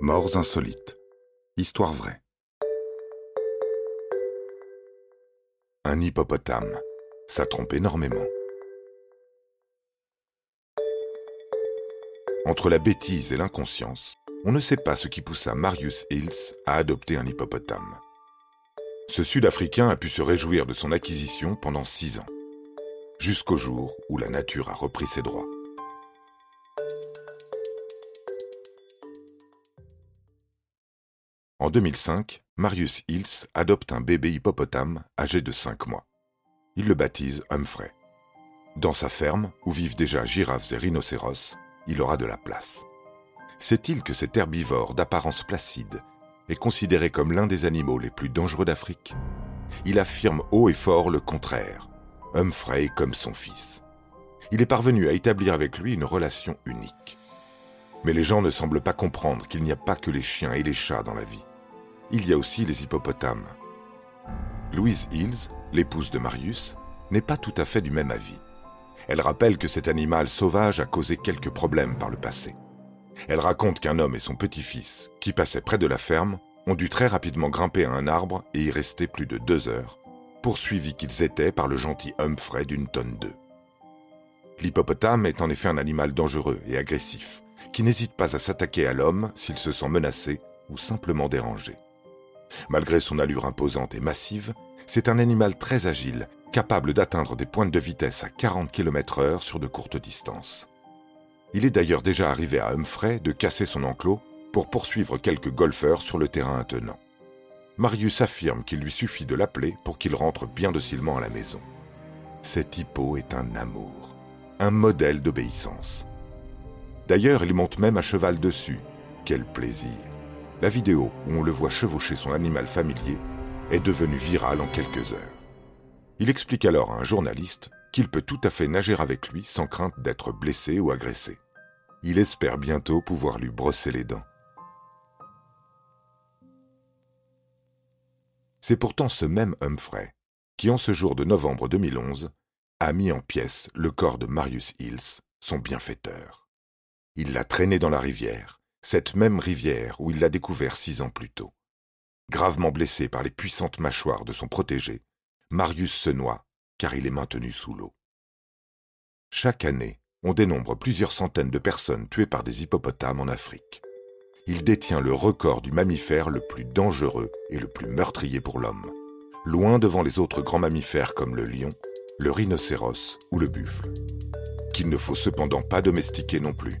Morts insolites. Histoire vraie. Un hippopotame. Ça trompe énormément. Entre la bêtise et l'inconscience, on ne sait pas ce qui poussa Marius Hills à adopter un hippopotame. Ce Sud-Africain a pu se réjouir de son acquisition pendant six ans, jusqu'au jour où la nature a repris ses droits. En 2005, Marius Hills adopte un bébé hippopotame âgé de 5 mois. Il le baptise Humphrey. Dans sa ferme, où vivent déjà girafes et rhinocéros, il aura de la place. Sait-il que cet herbivore d'apparence placide est considéré comme l'un des animaux les plus dangereux d'Afrique Il affirme haut et fort le contraire. Humphrey comme son fils. Il est parvenu à établir avec lui une relation unique. Mais les gens ne semblent pas comprendre qu'il n'y a pas que les chiens et les chats dans la vie. Il y a aussi les hippopotames. Louise Hills, l'épouse de Marius, n'est pas tout à fait du même avis. Elle rappelle que cet animal sauvage a causé quelques problèmes par le passé. Elle raconte qu'un homme et son petit-fils, qui passaient près de la ferme, ont dû très rapidement grimper à un arbre et y rester plus de deux heures, poursuivis qu'ils étaient par le gentil Humphrey d'une tonne d'œufs. L'hippopotame est en effet un animal dangereux et agressif, qui n'hésite pas à s'attaquer à l'homme s'il se sent menacé ou simplement dérangé. Malgré son allure imposante et massive, c'est un animal très agile, capable d'atteindre des pointes de vitesse à 40 km/h sur de courtes distances. Il est d'ailleurs déjà arrivé à Humphrey de casser son enclos pour poursuivre quelques golfeurs sur le terrain attenant. Marius affirme qu'il lui suffit de l'appeler pour qu'il rentre bien docilement à la maison. Cet hippo est un amour, un modèle d'obéissance. D'ailleurs, il monte même à cheval dessus. Quel plaisir La vidéo où on le voit chevaucher son animal familier est devenue virale en quelques heures. Il explique alors à un journaliste qu'il peut tout à fait nager avec lui sans crainte d'être blessé ou agressé. Il espère bientôt pouvoir lui brosser les dents. C'est pourtant ce même Humphrey qui, en ce jour de novembre 2011, a mis en pièces le corps de Marius Hills, son bienfaiteur. Il l'a traîné dans la rivière, cette même rivière où il l'a découvert six ans plus tôt. Gravement blessé par les puissantes mâchoires de son protégé, Marius se noie car il est maintenu sous l'eau. Chaque année, on dénombre plusieurs centaines de personnes tuées par des hippopotames en Afrique. Il détient le record du mammifère le plus dangereux et le plus meurtrier pour l'homme, loin devant les autres grands mammifères comme le lion, le rhinocéros ou le buffle, qu'il ne faut cependant pas domestiquer non plus.